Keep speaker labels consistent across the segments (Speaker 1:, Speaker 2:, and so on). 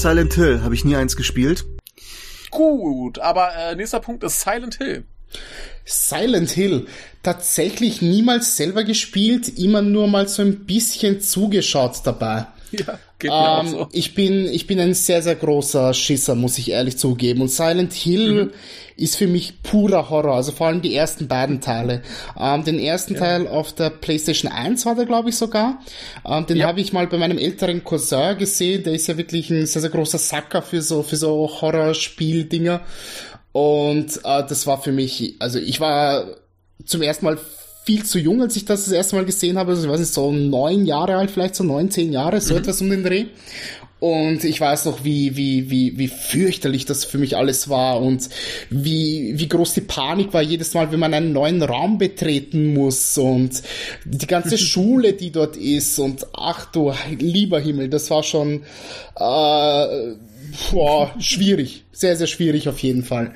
Speaker 1: Silent Hill habe ich nie eins gespielt.
Speaker 2: Gut, aber äh, nächster Punkt ist Silent Hill.
Speaker 3: Silent Hill. Tatsächlich niemals selber gespielt, immer nur mal so ein bisschen zugeschaut dabei.
Speaker 2: Ja,
Speaker 3: geht mir ähm, so. Ich bin, ich bin ein sehr, sehr großer Schisser, muss ich ehrlich zugeben. Und Silent Hill mhm. ist für mich purer Horror, also vor allem die ersten beiden Teile. Ähm, den ersten ja. Teil auf der PlayStation 1 war der, glaube ich, sogar. Ähm, den ja. habe ich mal bei meinem älteren Cousin gesehen. Der ist ja wirklich ein sehr, sehr großer Sacker für so, für so Horrorspiel-Dinger. Und äh, das war für mich, also ich war zum ersten Mal viel zu jung, als ich das das erste Mal gesehen habe. Also ich weiß nicht, so neun Jahre alt, vielleicht so neun, zehn Jahre, so mhm. etwas um den Dreh. Und ich weiß noch, wie, wie, wie, wie fürchterlich das für mich alles war und wie, wie groß die Panik war jedes Mal, wenn man einen neuen Raum betreten muss und die ganze Schule, die dort ist und ach du lieber Himmel, das war schon äh, boah, schwierig. Sehr, sehr schwierig auf jeden Fall.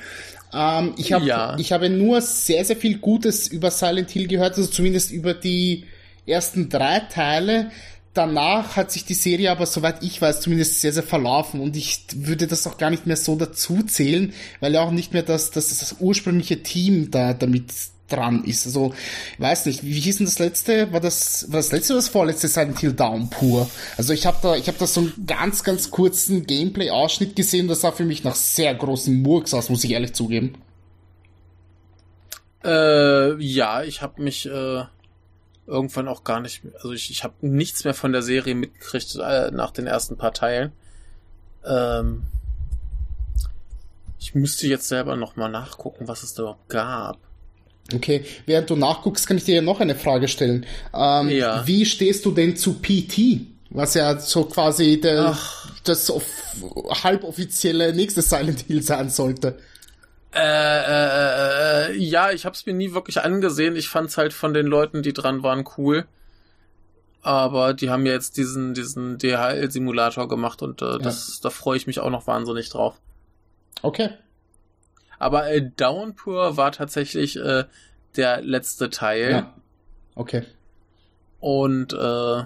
Speaker 3: Ähm, ich, hab, ja. ich habe nur sehr, sehr viel Gutes über Silent Hill gehört, also zumindest über die ersten drei Teile. Danach hat sich die Serie aber, soweit ich weiß, zumindest sehr, sehr verlaufen und ich würde das auch gar nicht mehr so dazu zählen, weil ja auch nicht mehr das, das, das ursprüngliche Team da damit dran ist. Also, ich weiß nicht, wie hieß denn das letzte? War das, war das letzte oder das vorletzte Silent Hill Downpour? Also ich habe da, ich habe da so einen ganz, ganz kurzen Gameplay-Ausschnitt gesehen, das sah für mich nach sehr großen Murks aus, muss ich ehrlich zugeben.
Speaker 2: Äh, ja, ich habe mich äh, irgendwann auch gar nicht also ich, ich habe nichts mehr von der Serie mitgekriegt äh, nach den ersten paar Teilen. Ähm, ich müsste jetzt selber nochmal nachgucken, was es da überhaupt gab.
Speaker 3: Okay, während du nachguckst, kann ich dir ja noch eine Frage stellen. Ähm, ja. Wie stehst du denn zu PT? Was ja so quasi der, das halboffizielle nächste Silent Hill sein sollte.
Speaker 2: Äh, äh, äh, ja, ich habe es mir nie wirklich angesehen. Ich fand's halt von den Leuten, die dran waren, cool. Aber die haben ja jetzt diesen, diesen DHL-Simulator gemacht und äh, das, ja. da freue ich mich auch noch wahnsinnig drauf.
Speaker 3: Okay.
Speaker 2: Aber äh, Downpour war tatsächlich äh, der letzte Teil. Ja.
Speaker 3: Okay.
Speaker 2: Und äh,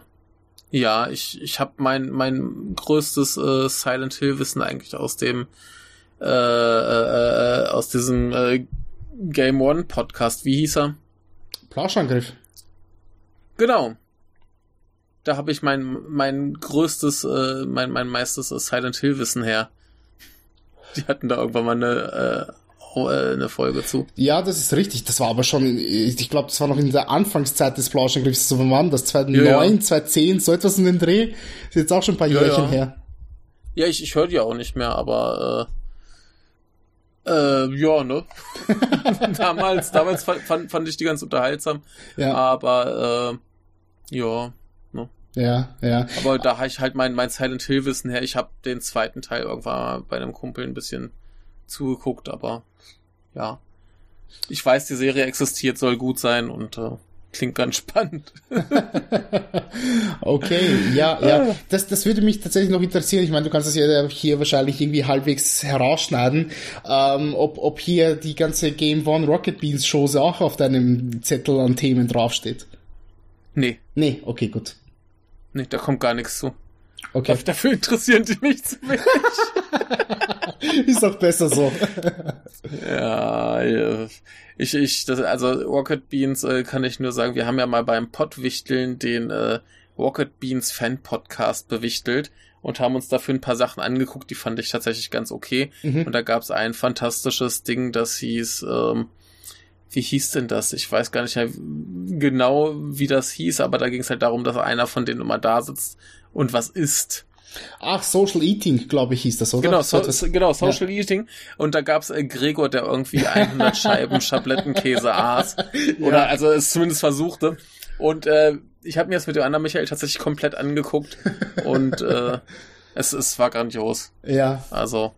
Speaker 2: ja, ich, ich habe mein, mein größtes äh, Silent Hill Wissen eigentlich aus dem äh, äh, äh, aus diesem äh, Game One Podcast. Wie hieß er?
Speaker 3: Plauschangriff.
Speaker 2: Genau. Da habe ich mein mein größtes äh, mein mein meistes Silent Hill Wissen her. Die hatten da irgendwann mal eine, äh, äh, eine Folge zu.
Speaker 3: Ja, das ist richtig. Das war aber schon, ich glaube, das war noch in der Anfangszeit des Plauschangriffs. So wann das 2009, ja, ja. 2010, so etwas in den Dreh. ist jetzt auch schon ein paar ja, Jährchen her.
Speaker 2: Ja, ich, ich höre die auch nicht mehr, aber äh, äh, ja, ne? damals, damals fand, fand ich die ganz unterhaltsam. Ja. Aber äh, ja,
Speaker 3: ja, ja.
Speaker 2: Aber da habe ich halt mein, mein Silent Hill Wissen her. Ich habe den zweiten Teil irgendwann bei einem Kumpel ein bisschen zugeguckt, aber ja. Ich weiß, die Serie existiert, soll gut sein und äh, klingt ganz spannend.
Speaker 3: okay, ja, ja. Das, das würde mich tatsächlich noch interessieren. Ich meine, du kannst das ja hier wahrscheinlich irgendwie halbwegs herausschneiden, ähm, ob, ob hier die ganze Game One Rocket Beans Chose auch auf deinem Zettel an Themen draufsteht.
Speaker 2: Nee.
Speaker 3: Nee, okay, gut.
Speaker 2: Nee, da kommt gar nichts zu.
Speaker 3: Okay.
Speaker 2: Dafür interessieren die mich zu wenig.
Speaker 3: Ist doch besser so.
Speaker 2: ja, ich, ich, das, also Rocket Beans äh, kann ich nur sagen, wir haben ja mal beim Pottwichteln den äh, Rocket Beans Fan Podcast bewichtelt und haben uns dafür ein paar Sachen angeguckt, die fand ich tatsächlich ganz okay. Mhm. Und da gab es ein fantastisches Ding, das hieß ähm, wie hieß denn das? Ich weiß gar nicht mehr genau, wie das hieß, aber da ging es halt darum, dass einer von denen immer da sitzt und was isst.
Speaker 3: Ach, Social Eating, glaube ich, hieß das, oder?
Speaker 2: Genau, so, so, genau Social ja. Eating. Und da gab's äh, Gregor, der irgendwie 100 Scheiben Schablettenkäse aß. Oder ja. also es zumindest versuchte. Und äh, ich habe mir das mit dem anderen Michael tatsächlich komplett angeguckt. und äh, es, es war grandios.
Speaker 3: Ja.
Speaker 2: Also,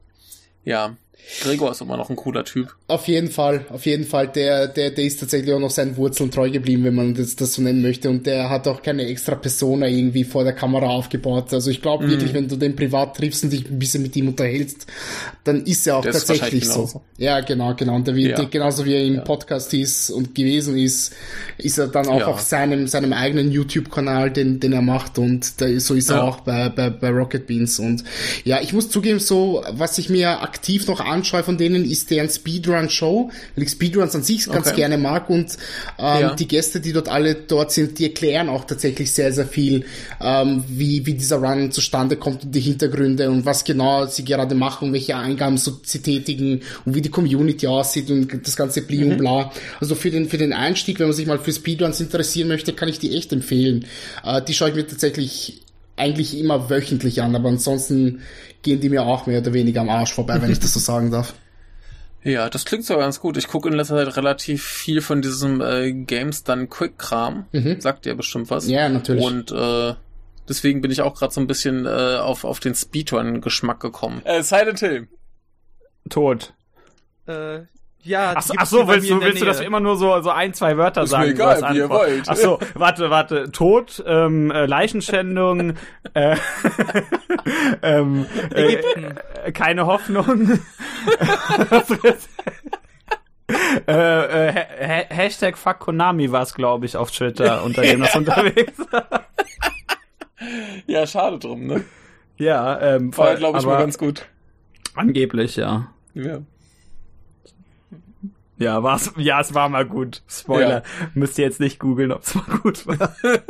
Speaker 2: ja. Gregor ist immer noch ein cooler Typ.
Speaker 3: Auf jeden Fall, auf jeden Fall. Der, der, der ist tatsächlich auch noch seinen Wurzeln treu geblieben, wenn man das, das so nennen möchte. Und der hat auch keine extra Persona irgendwie vor der Kamera aufgebaut. Also ich glaube mm. wirklich, wenn du den privat triffst und dich ein bisschen mit ihm unterhältst, dann ist er auch der tatsächlich so. Ja, genau, genau. Und der, ja. genauso wie er im ja. Podcast ist und gewesen ist, ist er dann auch ja. auf seinem, seinem eigenen YouTube-Kanal, den, den er macht. Und da, so ist er auch bei, bei, bei Rocket Beans. Und ja, ich muss zugeben, so, was ich mir aktiv noch anschaue, Anscheu von denen ist deren Speedrun-Show, weil ich Speedruns an sich ganz okay. gerne mag und ähm, ja. die Gäste, die dort alle dort sind, die erklären auch tatsächlich sehr, sehr viel, ähm, wie, wie dieser Run zustande kommt und die Hintergründe und was genau sie gerade machen, welche Eingaben so sie tätigen und wie die Community aussieht und das ganze Bli mhm. und bla. Also für den, für den Einstieg, wenn man sich mal für Speedruns interessieren möchte, kann ich die echt empfehlen. Äh, die schaue ich mir tatsächlich eigentlich immer wöchentlich an, aber ansonsten gehen die mir auch mehr oder weniger am Arsch vorbei, wenn ich das so sagen darf.
Speaker 2: Ja, das klingt so ganz gut. Ich gucke in letzter Zeit relativ viel von diesem äh, Games Done Quick Kram. Mhm. Sagt dir bestimmt was.
Speaker 3: Ja, natürlich.
Speaker 2: Und äh, deswegen bin ich auch gerade so ein bisschen äh, auf, auf den Speedrun-Geschmack gekommen. Äh, Silent Hill.
Speaker 4: Tot.
Speaker 5: Äh, ja,
Speaker 4: ach, ach so, willst, du, willst du, dass wir immer nur so, so ein, zwei Wörter ist sagen? Mir
Speaker 2: egal, wie ihr wollt.
Speaker 4: Ach so, warte, warte. Tod, ähm, äh, Leichenschändung, äh, ähm, äh, keine Hoffnung. äh, äh, ha Hashtag Fuck Konami war es, glaube ich, auf Twitter, unter dem das unterwegs
Speaker 2: Ja, schade drum, ne?
Speaker 4: Ja, ähm,
Speaker 2: war, glaube ich, mal ganz gut.
Speaker 4: Angeblich, ja.
Speaker 2: Ja.
Speaker 4: Ja, war's, ja, es war mal gut. Spoiler. Ja. Müsst ihr jetzt nicht googeln, ob es mal gut war.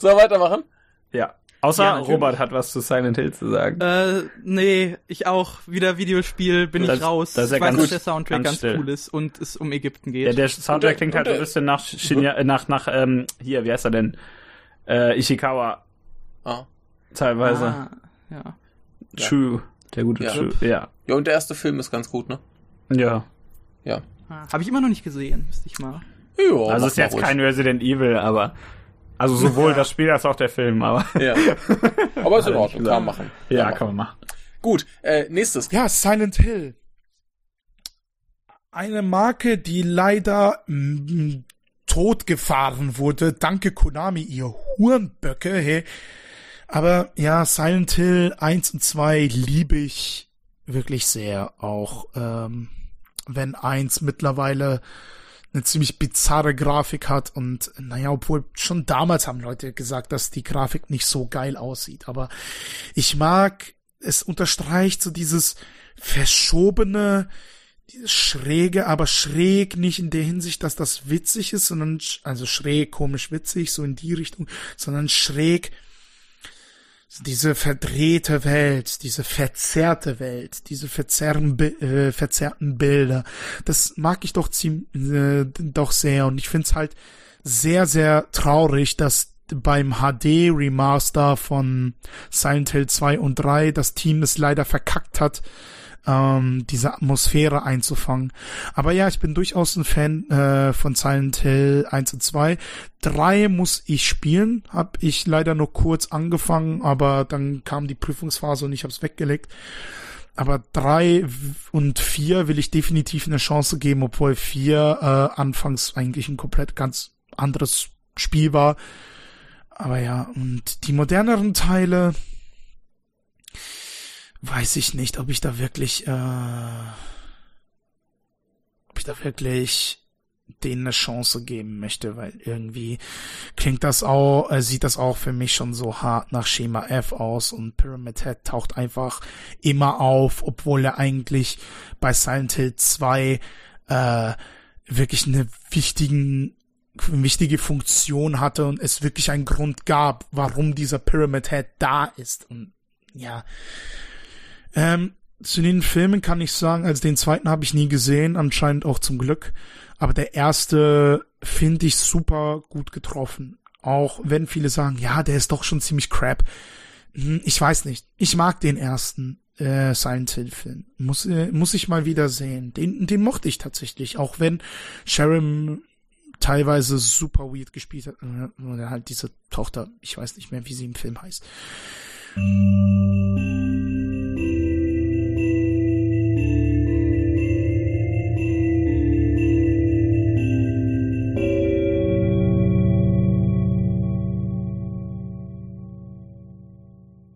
Speaker 2: so, weitermachen?
Speaker 4: Ja. Außer ja, Robert hat was zu Silent Hill zu sagen.
Speaker 5: Äh, nee, ich auch. Wieder Videospiel, bin das, ich raus.
Speaker 4: Das ist ja
Speaker 5: ich
Speaker 4: ganz
Speaker 5: weiß, dass der Soundtrack ganz, ganz cool ist und es um Ägypten geht.
Speaker 4: Ja, der Soundtrack klingt halt so ein bisschen nach, Shinya, äh, nach, nach, ähm, hier, wie heißt er denn? Äh, Ishikawa.
Speaker 2: Ah.
Speaker 4: Teilweise.
Speaker 5: Ah, ja.
Speaker 4: True. Der gute ja. True, ja.
Speaker 2: Ja, und der erste Film ist ganz gut, ne?
Speaker 4: Ja.
Speaker 2: Ja.
Speaker 5: Ah, Habe ich immer noch nicht gesehen, müsste ich mal.
Speaker 4: Ja, also ist jetzt ruhig. kein Resident Evil, aber also sowohl das Spiel als auch der Film, aber.
Speaker 2: Ja. Aber ist in Ordnung, kann man machen.
Speaker 4: Ja, ja, kann man machen.
Speaker 2: Gut, äh, nächstes.
Speaker 6: Ja, Silent Hill. Eine Marke, die leider mm, totgefahren wurde. Danke Konami, ihr Hurenböcke, hey. Aber ja, Silent Hill 1 und 2 liebe ich wirklich sehr. Auch ähm, wenn eins mittlerweile eine ziemlich bizarre Grafik hat und naja, obwohl schon damals haben Leute gesagt, dass die Grafik nicht so geil aussieht, aber ich mag, es unterstreicht so dieses verschobene, schräge, aber schräg nicht in der Hinsicht, dass das witzig ist, sondern, also schräg, komisch witzig, so in die Richtung, sondern schräg, diese verdrehte Welt, diese verzerrte Welt, diese verzerren, äh, verzerrten Bilder, das mag ich doch ziemlich, äh, doch sehr. Und ich find's halt sehr, sehr traurig, dass beim HD Remaster von Silent Hill 2 und 3 das Team es leider verkackt hat, ähm, diese Atmosphäre einzufangen. Aber ja, ich bin durchaus ein Fan äh, von Silent Hill 1 und 2. 3 muss ich spielen, habe ich leider nur kurz angefangen, aber dann kam die Prüfungsphase und ich habe es weggelegt. Aber drei und vier will ich definitiv eine Chance geben, obwohl vier äh, anfangs eigentlich ein komplett ganz anderes Spiel war. Aber ja, und die moderneren Teile, weiß ich nicht, ob ich da wirklich, äh, ob ich da wirklich denen eine Chance geben möchte, weil irgendwie klingt das auch, äh, sieht das auch für mich schon so hart nach Schema F aus und Pyramid Head taucht einfach immer auf, obwohl er eigentlich bei Silent Hill 2 äh, wirklich eine wichtigen wichtige Funktion hatte und es wirklich einen Grund gab, warum dieser Pyramid Head da ist und ja, ähm, zu den Filmen kann ich sagen, also den zweiten habe ich nie gesehen, anscheinend auch zum Glück. Aber der erste finde ich super gut getroffen. Auch wenn viele sagen, ja, der ist doch schon ziemlich crap. Hm, ich weiß nicht. Ich mag den ersten äh, Silent Hill Film. Muss, äh, muss ich mal wieder sehen. Den, den mochte ich tatsächlich. Auch wenn Sharon teilweise super weird gespielt hat. Und dann halt diese Tochter, ich weiß nicht mehr, wie sie im Film heißt. Mhm.